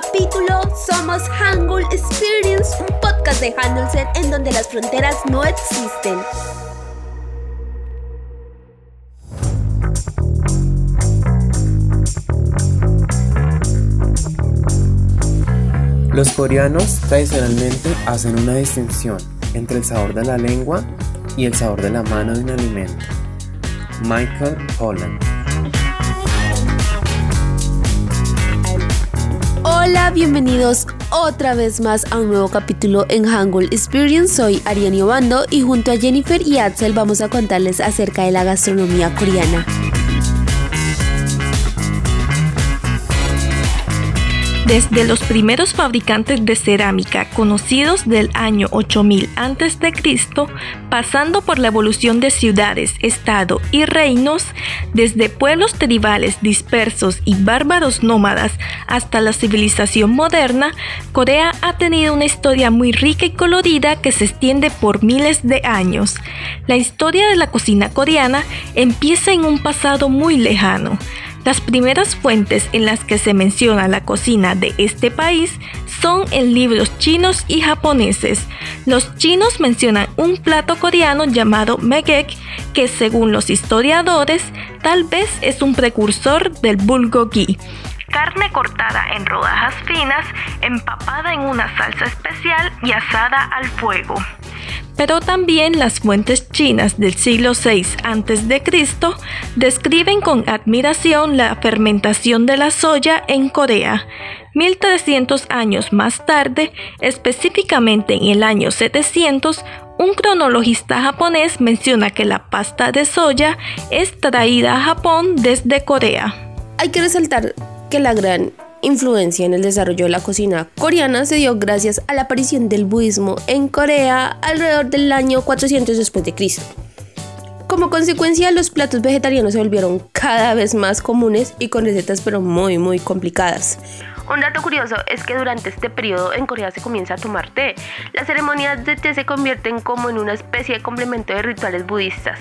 capítulo. Somos Hangul Experience, un podcast de Handelsen en donde las fronteras no existen. Los coreanos tradicionalmente hacen una distinción entre el sabor de la lengua y el sabor de la mano de un alimento. Michael Holland Hola, bienvenidos otra vez más a un nuevo capítulo en Hangul Experience. Soy Ariane Obando y junto a Jennifer y Axel vamos a contarles acerca de la gastronomía coreana. Desde los primeros fabricantes de cerámica conocidos del año 8000 a.C., pasando por la evolución de ciudades, estado y reinos, desde pueblos tribales dispersos y bárbaros nómadas hasta la civilización moderna, Corea ha tenido una historia muy rica y colorida que se extiende por miles de años. La historia de la cocina coreana empieza en un pasado muy lejano. Las primeras fuentes en las que se menciona la cocina de este país son en libros chinos y japoneses. Los chinos mencionan un plato coreano llamado megek, que según los historiadores tal vez es un precursor del bulgogi carne cortada en rodajas finas, empapada en una salsa especial y asada al fuego. Pero también las fuentes chinas del siglo VI a.C. describen con admiración la fermentación de la soya en Corea. 1300 años más tarde, específicamente en el año 700, un cronologista japonés menciona que la pasta de soya es traída a Japón desde Corea. Hay que resaltar que la gran influencia en el desarrollo de la cocina coreana se dio gracias a la aparición del budismo en Corea alrededor del año 400 después de Cristo. Como consecuencia, los platos vegetarianos se volvieron cada vez más comunes y con recetas pero muy muy complicadas. Un dato curioso es que durante este periodo en Corea se comienza a tomar té. Las ceremonias de té se convierten como en una especie de complemento de rituales budistas.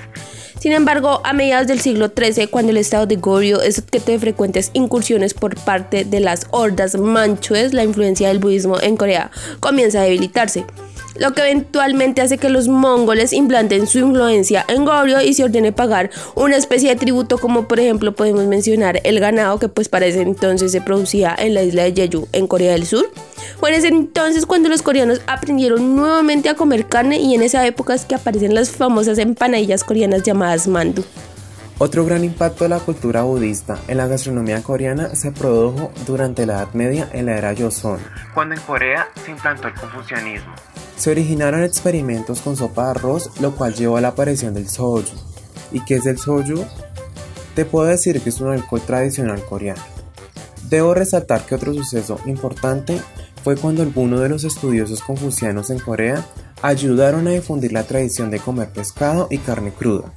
Sin embargo, a mediados del siglo XIII, cuando el estado de Goryeo es objeto de frecuentes incursiones por parte de las hordas manchues, la influencia del budismo en Corea comienza a debilitarse lo que eventualmente hace que los mongoles implanten su influencia en Goryeo y se ordene pagar una especie de tributo como por ejemplo podemos mencionar el ganado que pues para ese entonces se producía en la isla de Jeju en Corea del Sur. Fue en ese entonces cuando los coreanos aprendieron nuevamente a comer carne y en esa época es que aparecen las famosas empanadillas coreanas llamadas mandu. Otro gran impacto de la cultura budista en la gastronomía coreana se produjo durante la Edad Media en la era Joseon, cuando en Corea se implantó el confucianismo. Se originaron experimentos con sopa de arroz, lo cual llevó a la aparición del soju. ¿Y qué es el soju? Te puedo decir que es un alcohol tradicional coreano. Debo resaltar que otro suceso importante fue cuando algunos de los estudiosos confucianos en Corea ayudaron a difundir la tradición de comer pescado y carne cruda.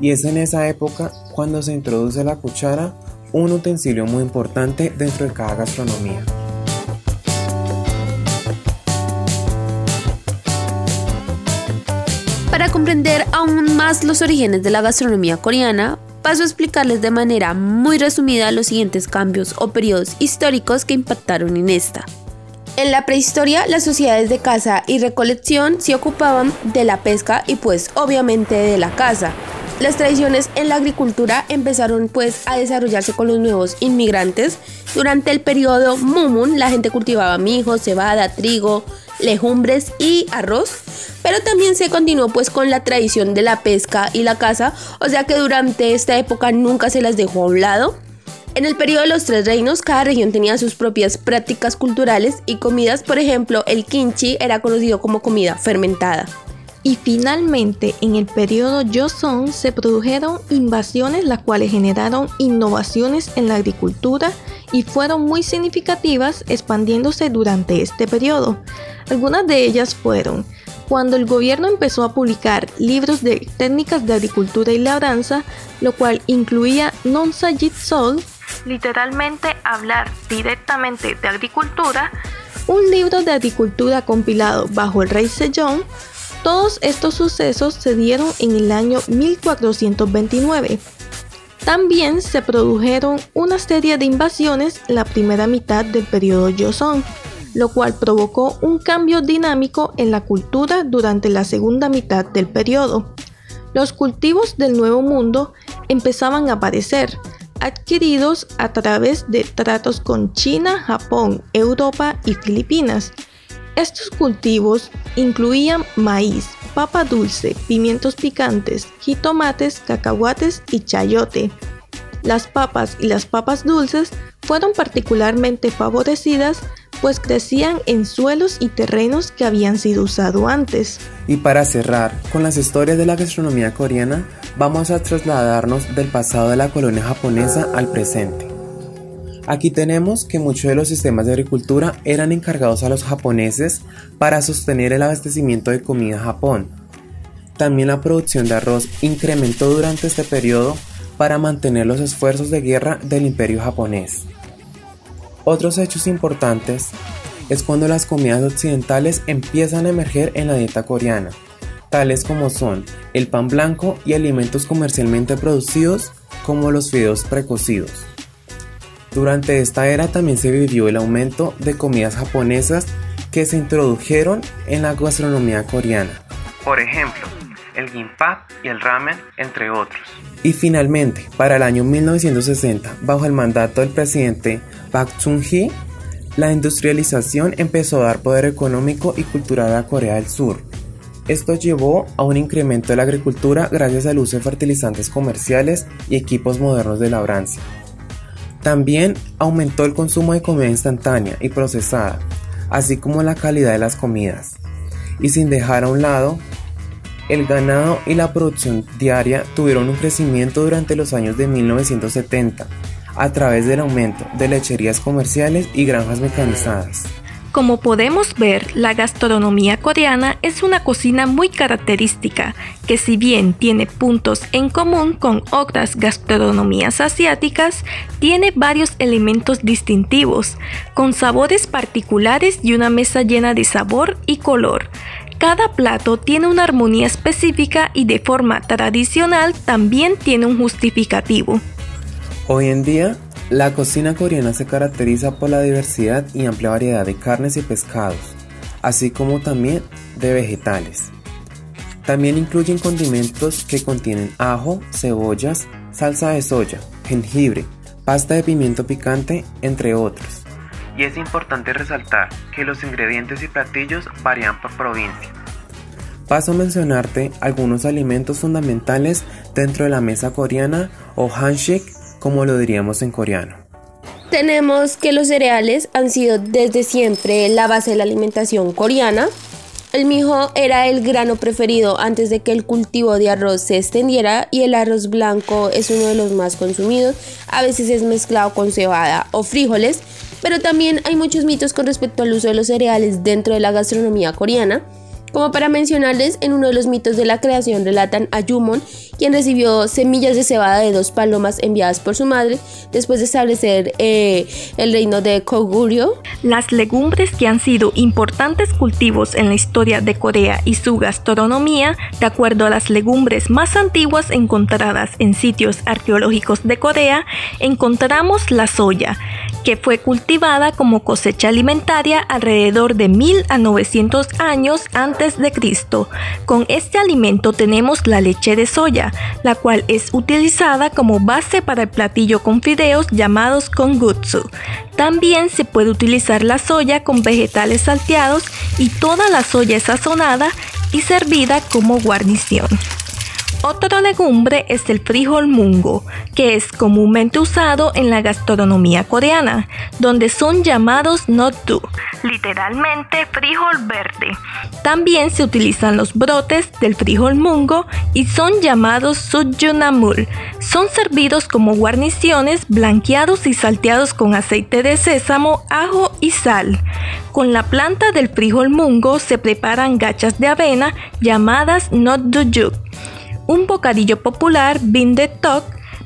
Y es en esa época cuando se introduce la cuchara, un utensilio muy importante dentro de cada gastronomía. Para comprender aún más los orígenes de la gastronomía coreana, paso a explicarles de manera muy resumida los siguientes cambios o periodos históricos que impactaron en esta. En la prehistoria, las sociedades de caza y recolección se ocupaban de la pesca y pues obviamente de la caza. Las tradiciones en la agricultura empezaron pues a desarrollarse con los nuevos inmigrantes. Durante el periodo Mumun la gente cultivaba mijo, cebada, trigo, legumbres y arroz. Pero también se continuó pues con la tradición de la pesca y la caza, o sea que durante esta época nunca se las dejó a un lado. En el periodo de los tres reinos, cada región tenía sus propias prácticas culturales y comidas, por ejemplo, el kimchi era conocido como comida fermentada. Y finalmente, en el periodo Joseon se produjeron invasiones las cuales generaron innovaciones en la agricultura y fueron muy significativas expandiéndose durante este periodo. Algunas de ellas fueron cuando el gobierno empezó a publicar libros de técnicas de agricultura y labranza, lo cual incluía Non Sajit Sol, literalmente hablar directamente de agricultura, un libro de agricultura compilado bajo el rey Sejong, todos estos sucesos se dieron en el año 1429. También se produjeron una serie de invasiones en la primera mitad del periodo Joseon, lo cual provocó un cambio dinámico en la cultura durante la segunda mitad del periodo. Los cultivos del Nuevo Mundo empezaban a aparecer, adquiridos a través de tratos con China, Japón, Europa y Filipinas. Estos cultivos incluían maíz, papa dulce, pimientos picantes, jitomates, cacahuates y chayote. Las papas y las papas dulces fueron particularmente favorecidas pues crecían en suelos y terrenos que habían sido usados antes. Y para cerrar con las historias de la gastronomía coreana, vamos a trasladarnos del pasado de la colonia japonesa al presente. Aquí tenemos que muchos de los sistemas de agricultura eran encargados a los japoneses para sostener el abastecimiento de comida a Japón. También la producción de arroz incrementó durante este periodo para mantener los esfuerzos de guerra del imperio japonés. Otros hechos importantes es cuando las comidas occidentales empiezan a emerger en la dieta coreana, tales como son el pan blanco y alimentos comercialmente producidos como los fideos precocidos. Durante esta era también se vivió el aumento de comidas japonesas que se introdujeron en la gastronomía coreana. Por ejemplo, el gimbap y el ramen, entre otros. Y finalmente, para el año 1960, bajo el mandato del presidente Park Chung-hee, la industrialización empezó a dar poder económico y cultural a Corea del Sur. Esto llevó a un incremento de la agricultura gracias al uso de fertilizantes comerciales y equipos modernos de labranza. También aumentó el consumo de comida instantánea y procesada, así como la calidad de las comidas. Y sin dejar a un lado, el ganado y la producción diaria tuvieron un crecimiento durante los años de 1970 a través del aumento de lecherías comerciales y granjas mecanizadas. Como podemos ver, la gastronomía coreana es una cocina muy característica, que si bien tiene puntos en común con otras gastronomías asiáticas, tiene varios elementos distintivos, con sabores particulares y una mesa llena de sabor y color. Cada plato tiene una armonía específica y de forma tradicional también tiene un justificativo. Hoy en día, la cocina coreana se caracteriza por la diversidad y amplia variedad de carnes y pescados, así como también de vegetales. También incluyen condimentos que contienen ajo, cebollas, salsa de soya, jengibre, pasta de pimiento picante, entre otros. Y es importante resaltar que los ingredientes y platillos varían por provincia. Paso a mencionarte algunos alimentos fundamentales dentro de la mesa coreana o handshake como lo diríamos en coreano. Tenemos que los cereales han sido desde siempre la base de la alimentación coreana. El mijo era el grano preferido antes de que el cultivo de arroz se extendiera y el arroz blanco es uno de los más consumidos. A veces es mezclado con cebada o frijoles, pero también hay muchos mitos con respecto al uso de los cereales dentro de la gastronomía coreana. Como para mencionarles, en uno de los mitos de la creación relatan a Yumon, quien recibió semillas de cebada de dos palomas enviadas por su madre después de establecer eh, el reino de Koguryo. Las legumbres que han sido importantes cultivos en la historia de Corea y su gastronomía, de acuerdo a las legumbres más antiguas encontradas en sitios arqueológicos de Corea, encontramos la soya, que fue cultivada como cosecha alimentaria alrededor de 1000 a 900 años antes de Cristo. Con este alimento tenemos la leche de soya, la cual es utilizada como base para el platillo con fideos llamados kongutsu. También se puede utilizar la soya con vegetales salteados y toda la soya sazonada y servida como guarnición. Otra legumbre es el frijol mungo, que es comúnmente usado en la gastronomía coreana, donde son llamados notdu, literalmente frijol verde. También se utilizan los brotes del frijol mungo y son llamados sujunamul. Son servidos como guarniciones, blanqueados y salteados con aceite de sésamo, ajo y sal. Con la planta del frijol mungo se preparan gachas de avena llamadas notdujuk un bocadillo popular de tok,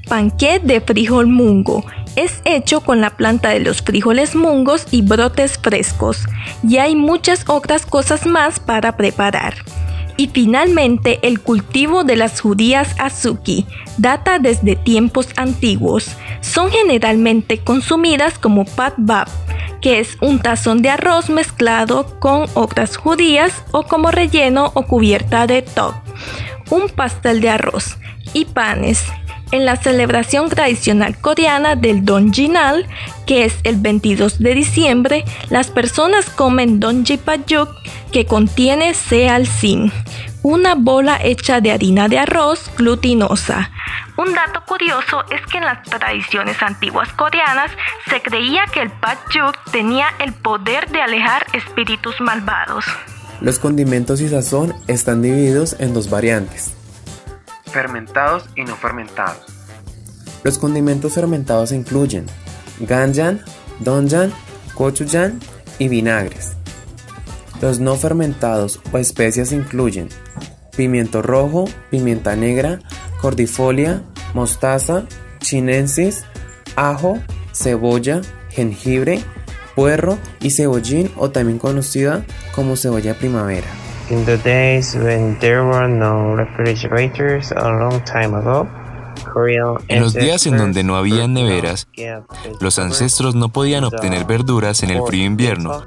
panqué de frijol mungo. Es hecho con la planta de los frijoles mungos y brotes frescos. Y hay muchas otras cosas más para preparar. Y finalmente el cultivo de las judías azuki data desde tiempos antiguos. Son generalmente consumidas como pat bab, que es un tazón de arroz mezclado con otras judías o como relleno o cubierta de top, un pastel de arroz y panes. En la celebración tradicional coreana del Donjinal, que es el 22 de diciembre, las personas comen Donjipayuk, que contiene Sealsin, una bola hecha de harina de arroz glutinosa. Un dato curioso es que en las tradiciones antiguas coreanas se creía que el patjuk tenía el poder de alejar espíritus malvados. Los condimentos y sazón están divididos en dos variantes. Fermentados y no fermentados. Los condimentos fermentados incluyen ganjan, donjan, gochujang y vinagres. Los no fermentados o especias incluyen pimiento rojo, pimienta negra, cordifolia, mostaza, chinensis, ajo, cebolla, jengibre, puerro y cebollín o también conocida como cebolla primavera. In the days when there were no refrigerators a long time ago, en los días en donde no había neveras, los ancestros no podían obtener verduras en el frío invierno,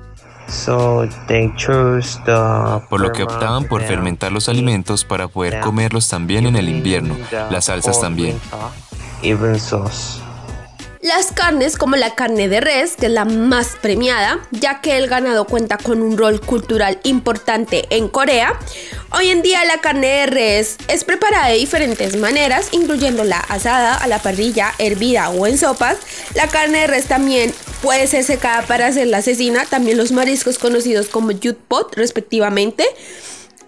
por lo que optaban por fermentar los alimentos para poder comerlos también en el invierno, las salsas también. Las carnes como la carne de res, que es la más premiada, ya que el ganado cuenta con un rol cultural importante en Corea. Hoy en día la carne de res es preparada de diferentes maneras, incluyendo la asada, a la parrilla, hervida o en sopas. La carne de res también puede ser secada para hacer la cecina, también los mariscos conocidos como pot respectivamente.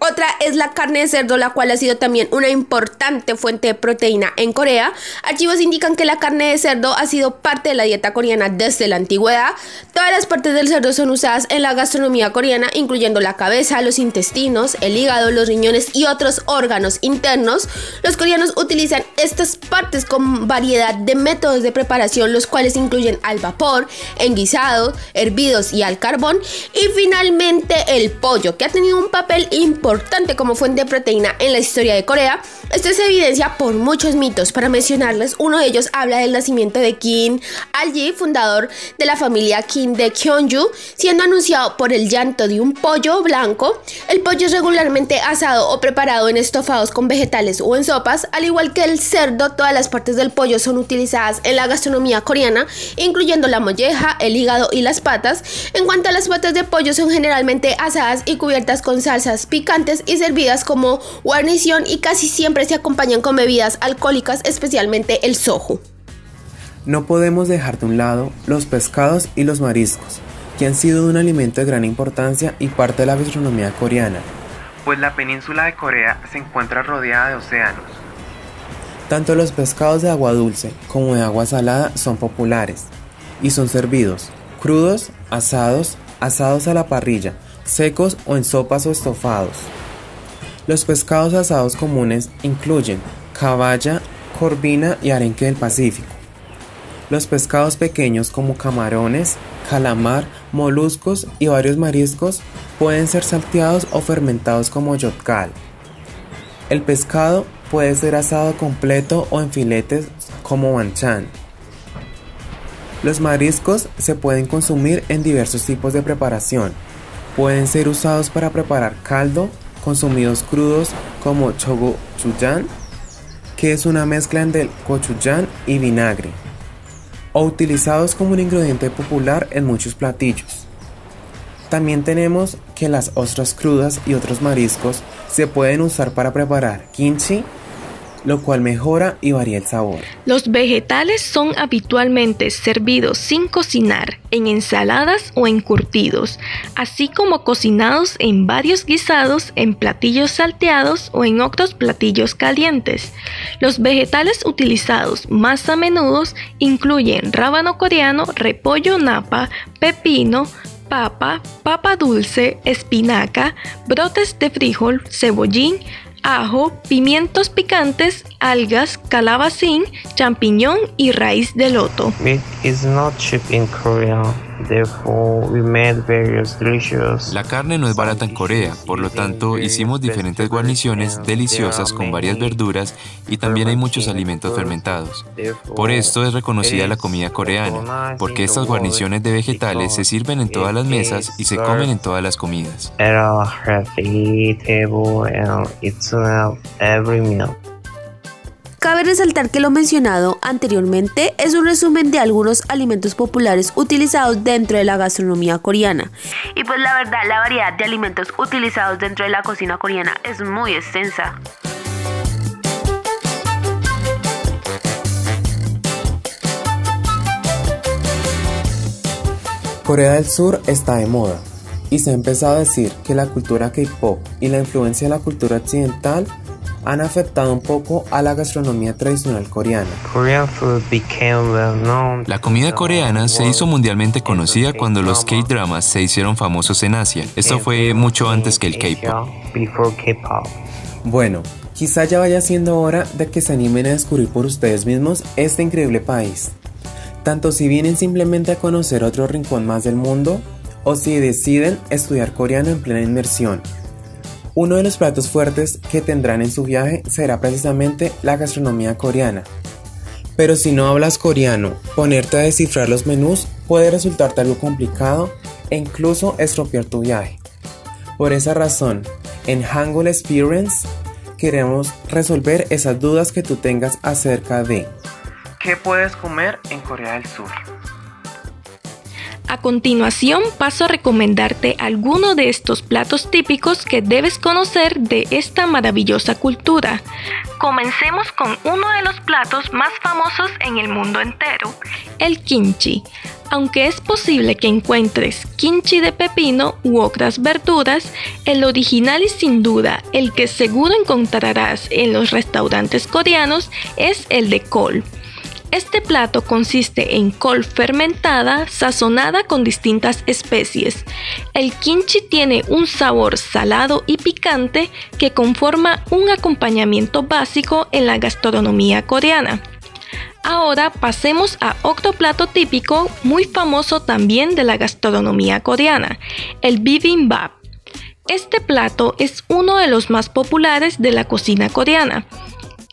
Otra es la carne de cerdo, la cual ha sido también una importante fuente de proteína en Corea. Archivos indican que la carne de cerdo ha sido parte de la dieta coreana desde la antigüedad. Todas las partes del cerdo son usadas en la gastronomía coreana, incluyendo la cabeza, los intestinos, el hígado, los riñones y otros órganos internos. Los coreanos utilizan estas partes con variedad de métodos de preparación, los cuales incluyen al vapor, en guisados, hervidos y al carbón. Y finalmente el pollo, que ha tenido un papel importante importante como fuente de proteína en la historia de Corea. Esto se evidencia por muchos mitos. Para mencionarles, uno de ellos habla del nacimiento de Kim Al-ji, fundador de la familia Kim de Kyonju, siendo anunciado por el llanto de un pollo blanco. El pollo es regularmente asado o preparado en estofados con vegetales o en sopas, al igual que el cerdo, todas las partes del pollo son utilizadas en la gastronomía coreana, incluyendo la molleja, el hígado y las patas. En cuanto a las patas de pollo, son generalmente asadas y cubiertas con salsas picantes y servidas como guarnición y casi siempre se acompañan con bebidas alcohólicas, especialmente el soju. No podemos dejar de un lado los pescados y los mariscos, que han sido un alimento de gran importancia y parte de la gastronomía coreana, pues la península de Corea se encuentra rodeada de océanos. Tanto los pescados de agua dulce como de agua salada son populares y son servidos crudos, asados, asados a la parrilla, secos o en sopas o estofados. Los pescados asados comunes incluyen caballa, corvina y arenque del Pacífico. Los pescados pequeños como camarones, calamar, moluscos y varios mariscos pueden ser salteados o fermentados como yotkal. El pescado puede ser asado completo o en filetes como banchan. Los mariscos se pueden consumir en diversos tipos de preparación, Pueden ser usados para preparar caldo, consumidos crudos como chogochujang, que es una mezcla entre gochujang y vinagre, o utilizados como un ingrediente popular en muchos platillos. También tenemos que las ostras crudas y otros mariscos se pueden usar para preparar kimchi, lo cual mejora y varía el sabor. Los vegetales son habitualmente servidos sin cocinar, en ensaladas o en curtidos, así como cocinados en varios guisados, en platillos salteados o en otros platillos calientes. Los vegetales utilizados más a menudo incluyen rábano coreano, repollo napa, pepino, papa, papa dulce, espinaca, brotes de frijol, cebollín, ajo, pimientos picantes, algas, calabacín, champiñón y raíz de loto. La carne no es barata en Corea, por lo tanto hicimos diferentes guarniciones deliciosas con varias verduras y también hay muchos alimentos fermentados. Por esto es reconocida la comida coreana, porque estas guarniciones de vegetales se sirven en todas las mesas y se comen en todas las comidas. Cabe resaltar que lo mencionado anteriormente es un resumen de algunos alimentos populares utilizados dentro de la gastronomía coreana. Y pues la verdad, la variedad de alimentos utilizados dentro de la cocina coreana es muy extensa. Corea del Sur está de moda y se ha empezado a decir que la cultura K-pop y la influencia de la cultura occidental han afectado un poco a la gastronomía tradicional coreana. La comida coreana se hizo mundialmente conocida cuando los K-dramas se hicieron famosos en Asia. Esto fue mucho antes que el K-pop. Bueno, quizá ya vaya siendo hora de que se animen a descubrir por ustedes mismos este increíble país. Tanto si vienen simplemente a conocer otro rincón más del mundo, o si deciden estudiar coreano en plena inmersión. Uno de los platos fuertes que tendrán en su viaje será precisamente la gastronomía coreana. Pero si no hablas coreano, ponerte a descifrar los menús puede resultarte algo complicado e incluso estropear tu viaje. Por esa razón, en Hangul Experience queremos resolver esas dudas que tú tengas acerca de ¿Qué puedes comer en Corea del Sur? A continuación paso a recomendarte algunos de estos platos típicos que debes conocer de esta maravillosa cultura. Comencemos con uno de los platos más famosos en el mundo entero, el kimchi. Aunque es posible que encuentres kimchi de pepino u otras verduras, el original y sin duda el que seguro encontrarás en los restaurantes coreanos es el de col. Este plato consiste en col fermentada sazonada con distintas especies. El kimchi tiene un sabor salado y picante que conforma un acompañamiento básico en la gastronomía coreana. Ahora pasemos a otro plato típico muy famoso también de la gastronomía coreana, el bibimbap. Este plato es uno de los más populares de la cocina coreana.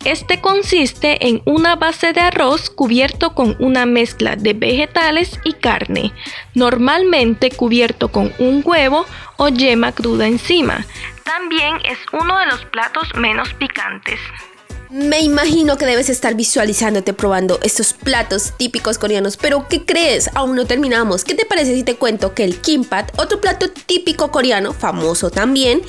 Este consiste en una base de arroz cubierto con una mezcla de vegetales y carne, normalmente cubierto con un huevo o yema cruda encima. También es uno de los platos menos picantes. Me imagino que debes estar visualizándote probando estos platos típicos coreanos, pero ¿qué crees? Aún no terminamos. ¿Qué te parece si te cuento que el kimbap, otro plato típico coreano, famoso también,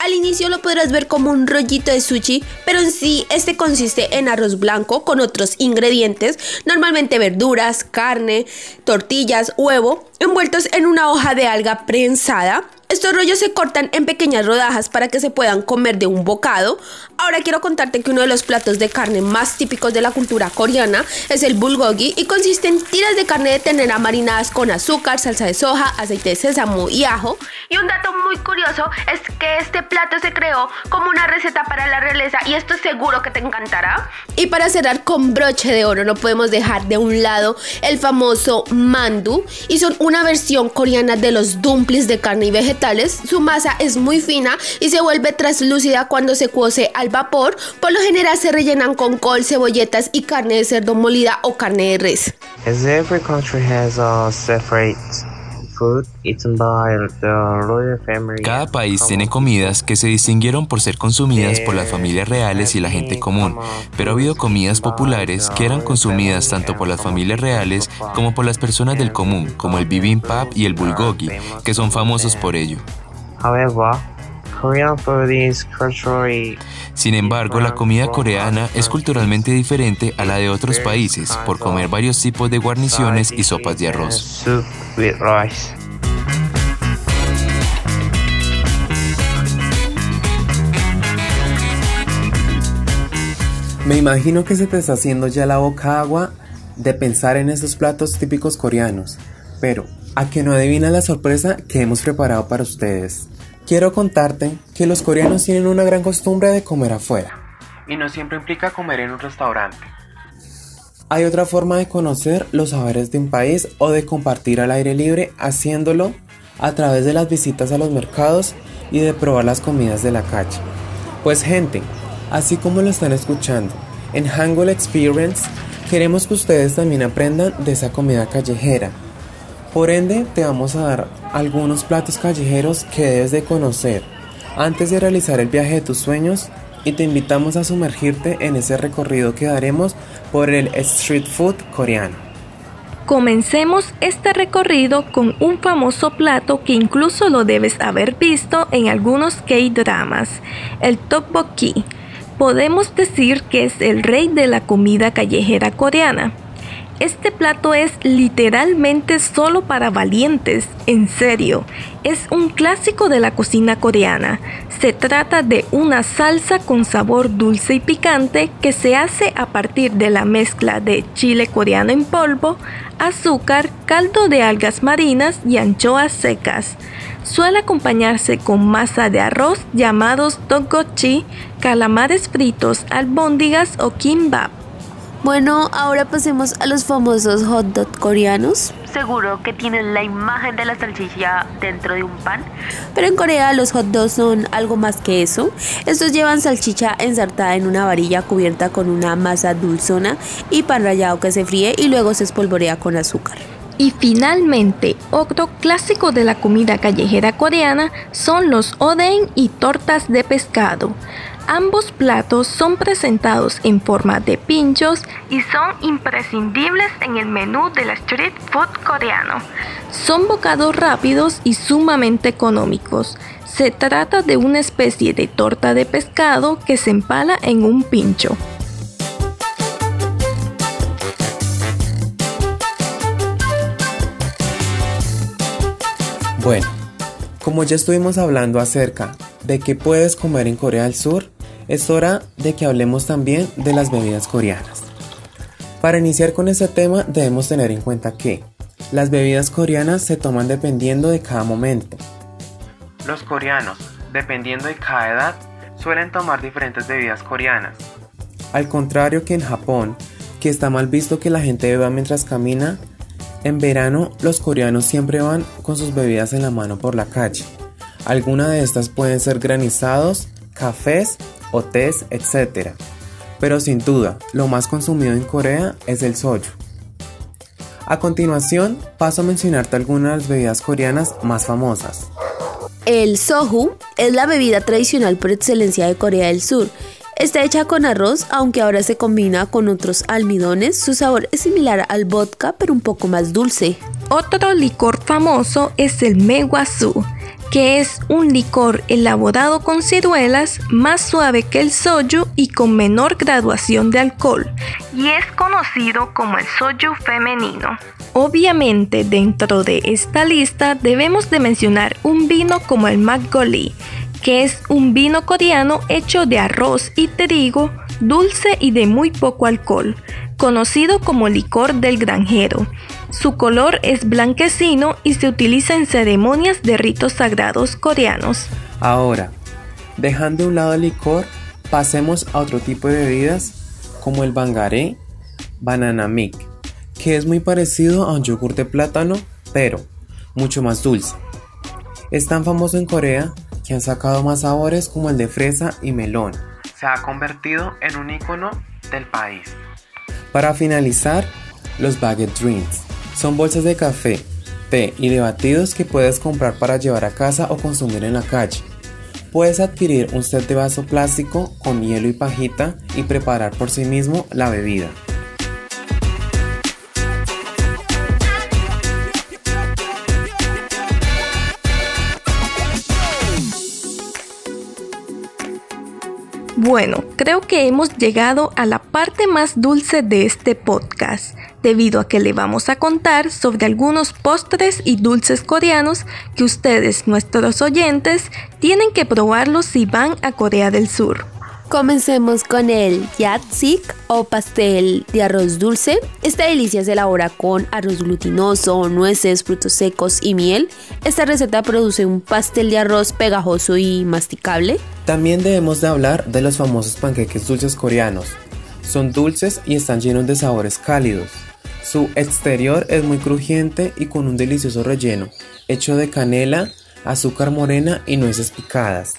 al inicio lo podrás ver como un rollito de sushi, pero en sí este consiste en arroz blanco con otros ingredientes, normalmente verduras, carne, tortillas, huevo, envueltos en una hoja de alga prensada estos rollos se cortan en pequeñas rodajas para que se puedan comer de un bocado. Ahora quiero contarte que uno de los platos de carne más típicos de la cultura coreana es el bulgogi y consiste en tiras de carne de ternera marinadas con azúcar, salsa de soja, aceite de sésamo y ajo. Y un dato muy curioso es que este plato se creó como una receta para la realeza y esto seguro que te encantará. Y para cerrar con broche de oro no podemos dejar de un lado el famoso mandu y son una versión coreana de los dumplings de carne y vegetales su masa es muy fina y se vuelve translúcida cuando se cuece al vapor. Por lo general se rellenan con col, cebolletas y carne de cerdo molida o carne de res. Cada país tiene comidas que se distinguieron por ser consumidas por las familias reales y la gente común, pero ha habido comidas populares que eran consumidas tanto por las familias reales como por las personas del común, como el bibimbap y el bulgogi, que son famosos por ello. Sin embargo, la comida coreana es culturalmente diferente a la de otros países por comer varios tipos de guarniciones y sopas de arroz. Me imagino que se te está haciendo ya la boca agua de pensar en esos platos típicos coreanos, pero a que no adivina la sorpresa que hemos preparado para ustedes. Quiero contarte que los coreanos tienen una gran costumbre de comer afuera. Y no siempre implica comer en un restaurante. Hay otra forma de conocer los saberes de un país o de compartir al aire libre haciéndolo a través de las visitas a los mercados y de probar las comidas de la calle. Pues gente, así como lo están escuchando, en Hangul Experience queremos que ustedes también aprendan de esa comida callejera. Por ende, te vamos a dar algunos platos callejeros que debes de conocer antes de realizar el viaje de tus sueños y te invitamos a sumergirte en ese recorrido que daremos por el street food coreano. Comencemos este recorrido con un famoso plato que incluso lo debes haber visto en algunos K-dramas, el tteokbokki. Podemos decir que es el rey de la comida callejera coreana. Este plato es literalmente solo para valientes, en serio. Es un clásico de la cocina coreana. Se trata de una salsa con sabor dulce y picante que se hace a partir de la mezcla de chile coreano en polvo, azúcar, caldo de algas marinas y anchoas secas. Suele acompañarse con masa de arroz llamados tteokgochi, calamares fritos, albóndigas o kimbap. Bueno, ahora pasemos a los famosos hot dog coreanos. Seguro que tienen la imagen de la salchicha dentro de un pan. Pero en Corea los hot dogs son algo más que eso. Estos llevan salchicha ensartada en una varilla cubierta con una masa dulzona y pan rallado que se fríe y luego se espolvorea con azúcar. Y finalmente, otro clásico de la comida callejera coreana son los oden y tortas de pescado. Ambos platos son presentados en forma de pinchos y son imprescindibles en el menú del street food coreano. Son bocados rápidos y sumamente económicos. Se trata de una especie de torta de pescado que se empala en un pincho. Bueno, como ya estuvimos hablando acerca de qué puedes comer en Corea del Sur, es hora de que hablemos también de las bebidas coreanas. Para iniciar con este tema debemos tener en cuenta que las bebidas coreanas se toman dependiendo de cada momento. Los coreanos, dependiendo de cada edad, suelen tomar diferentes bebidas coreanas. Al contrario que en Japón, que está mal visto que la gente beba mientras camina, en verano los coreanos siempre van con sus bebidas en la mano por la calle. Algunas de estas pueden ser granizados, cafés o tés, etc. Pero sin duda, lo más consumido en Corea es el soju. A continuación, paso a mencionarte algunas de las bebidas coreanas más famosas. El soju es la bebida tradicional por excelencia de Corea del Sur. Está hecha con arroz, aunque ahora se combina con otros almidones. Su sabor es similar al vodka, pero un poco más dulce. Otro licor famoso es el meguasu que es un licor elaborado con ciruelas más suave que el soju y con menor graduación de alcohol, y es conocido como el soju femenino. Obviamente dentro de esta lista debemos de mencionar un vino como el Makgeolli, que es un vino coreano hecho de arroz y trigo, dulce y de muy poco alcohol, conocido como licor del granjero. Su color es blanquecino y se utiliza en ceremonias de ritos sagrados coreanos. Ahora, dejando de un lado el licor, pasemos a otro tipo de bebidas como el bangaré, banana milk, que es muy parecido a un yogur de plátano, pero mucho más dulce. Es tan famoso en Corea que han sacado más sabores como el de fresa y melón. Se ha convertido en un icono del país. Para finalizar, los baguette drinks. Son bolsas de café, té y de batidos que puedes comprar para llevar a casa o consumir en la calle. Puedes adquirir un set de vaso plástico con hielo y pajita y preparar por sí mismo la bebida. Bueno, creo que hemos llegado a la parte más dulce de este podcast, debido a que le vamos a contar sobre algunos postres y dulces coreanos que ustedes, nuestros oyentes, tienen que probarlos si van a Corea del Sur. Comencemos con el yatsik o pastel de arroz dulce. Esta delicia se elabora con arroz glutinoso, nueces, frutos secos y miel. Esta receta produce un pastel de arroz pegajoso y masticable. También debemos de hablar de los famosos panqueques dulces coreanos. Son dulces y están llenos de sabores cálidos. Su exterior es muy crujiente y con un delicioso relleno, hecho de canela, azúcar morena y nueces picadas.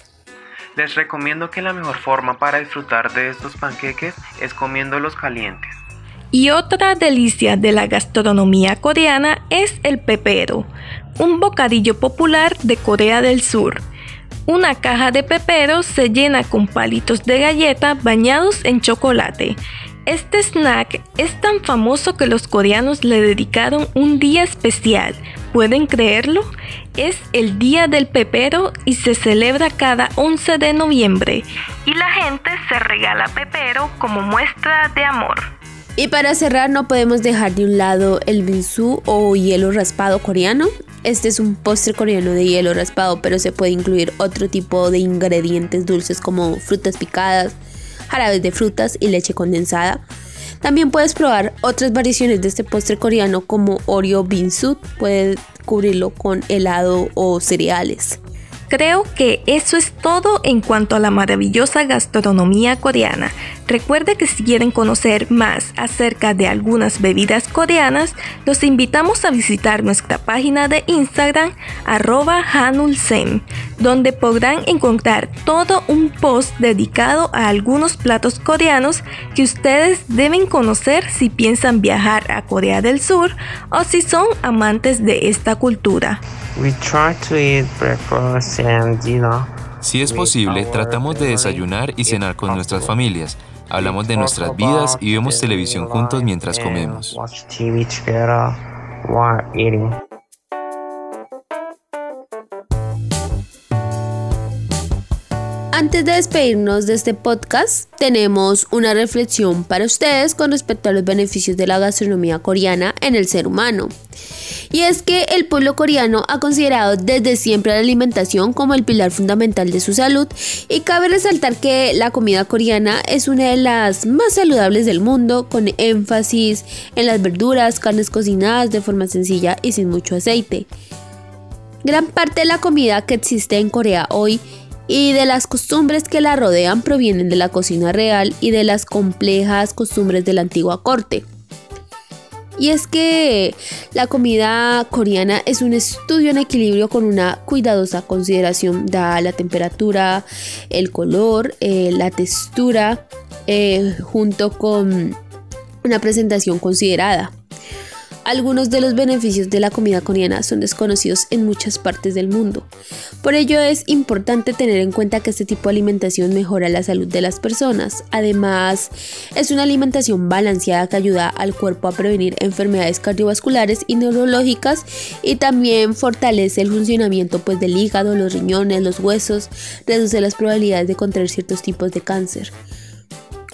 Les recomiendo que la mejor forma para disfrutar de estos panqueques es comiéndolos calientes. Y otra delicia de la gastronomía coreana es el pepero, un bocadillo popular de Corea del Sur. Una caja de peperos se llena con palitos de galleta bañados en chocolate. Este snack es tan famoso que los coreanos le dedicaron un día especial. ¿Pueden creerlo? Es el Día del Pepero y se celebra cada 11 de noviembre. Y la gente se regala pepero como muestra de amor. Y para cerrar no podemos dejar de un lado el binsu o hielo raspado coreano. Este es un postre coreano de hielo raspado, pero se puede incluir otro tipo de ingredientes dulces como frutas picadas, jarabes de frutas y leche condensada. También puedes probar otras variaciones de este postre coreano como Oreo Binsu, puedes cubrirlo con helado o cereales. Creo que eso es todo en cuanto a la maravillosa gastronomía coreana. Recuerde que si quieren conocer más acerca de algunas bebidas coreanas, los invitamos a visitar nuestra página de Instagram arroba hanulsem, donde podrán encontrar todo un post dedicado a algunos platos coreanos que ustedes deben conocer si piensan viajar a Corea del Sur o si son amantes de esta cultura. Si es posible, tratamos de desayunar y cenar con nuestras familias. Hablamos de nuestras vidas y vemos televisión juntos mientras comemos. Antes de despedirnos de este podcast, tenemos una reflexión para ustedes con respecto a los beneficios de la gastronomía coreana en el ser humano. Y es que el pueblo coreano ha considerado desde siempre la alimentación como el pilar fundamental de su salud y cabe resaltar que la comida coreana es una de las más saludables del mundo con énfasis en las verduras, carnes cocinadas de forma sencilla y sin mucho aceite. Gran parte de la comida que existe en Corea hoy y de las costumbres que la rodean provienen de la cocina real y de las complejas costumbres de la antigua corte. Y es que la comida coreana es un estudio en equilibrio con una cuidadosa consideración da la temperatura, el color, eh, la textura, eh, junto con una presentación considerada. Algunos de los beneficios de la comida coreana son desconocidos en muchas partes del mundo. Por ello es importante tener en cuenta que este tipo de alimentación mejora la salud de las personas. Además, es una alimentación balanceada que ayuda al cuerpo a prevenir enfermedades cardiovasculares y neurológicas y también fortalece el funcionamiento pues, del hígado, los riñones, los huesos, reduce las probabilidades de contraer ciertos tipos de cáncer.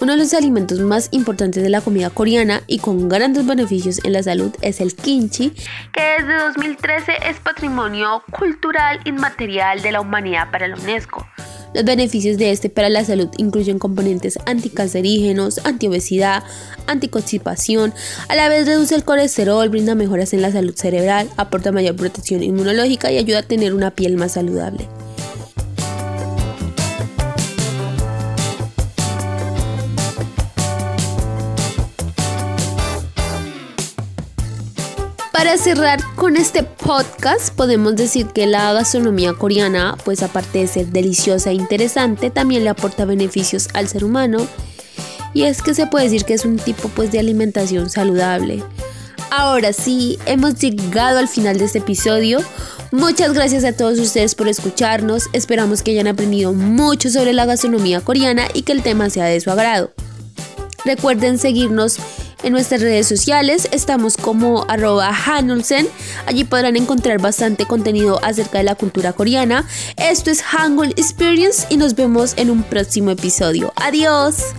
Uno de los alimentos más importantes de la comida coreana y con grandes beneficios en la salud es el kimchi, que desde 2013 es patrimonio cultural inmaterial de la humanidad para la UNESCO. Los beneficios de este para la salud incluyen componentes anticancerígenos, antiobesidad, anticonstipación, a la vez reduce el colesterol, brinda mejoras en la salud cerebral, aporta mayor protección inmunológica y ayuda a tener una piel más saludable. Para cerrar con este podcast, podemos decir que la gastronomía coreana, pues aparte de ser deliciosa e interesante, también le aporta beneficios al ser humano. Y es que se puede decir que es un tipo pues de alimentación saludable. Ahora sí, hemos llegado al final de este episodio. Muchas gracias a todos ustedes por escucharnos. Esperamos que hayan aprendido mucho sobre la gastronomía coreana y que el tema sea de su agrado. Recuerden seguirnos en nuestras redes sociales estamos como arroba Hanulsen. Allí podrán encontrar bastante contenido acerca de la cultura coreana. Esto es Hangul Experience y nos vemos en un próximo episodio. Adiós.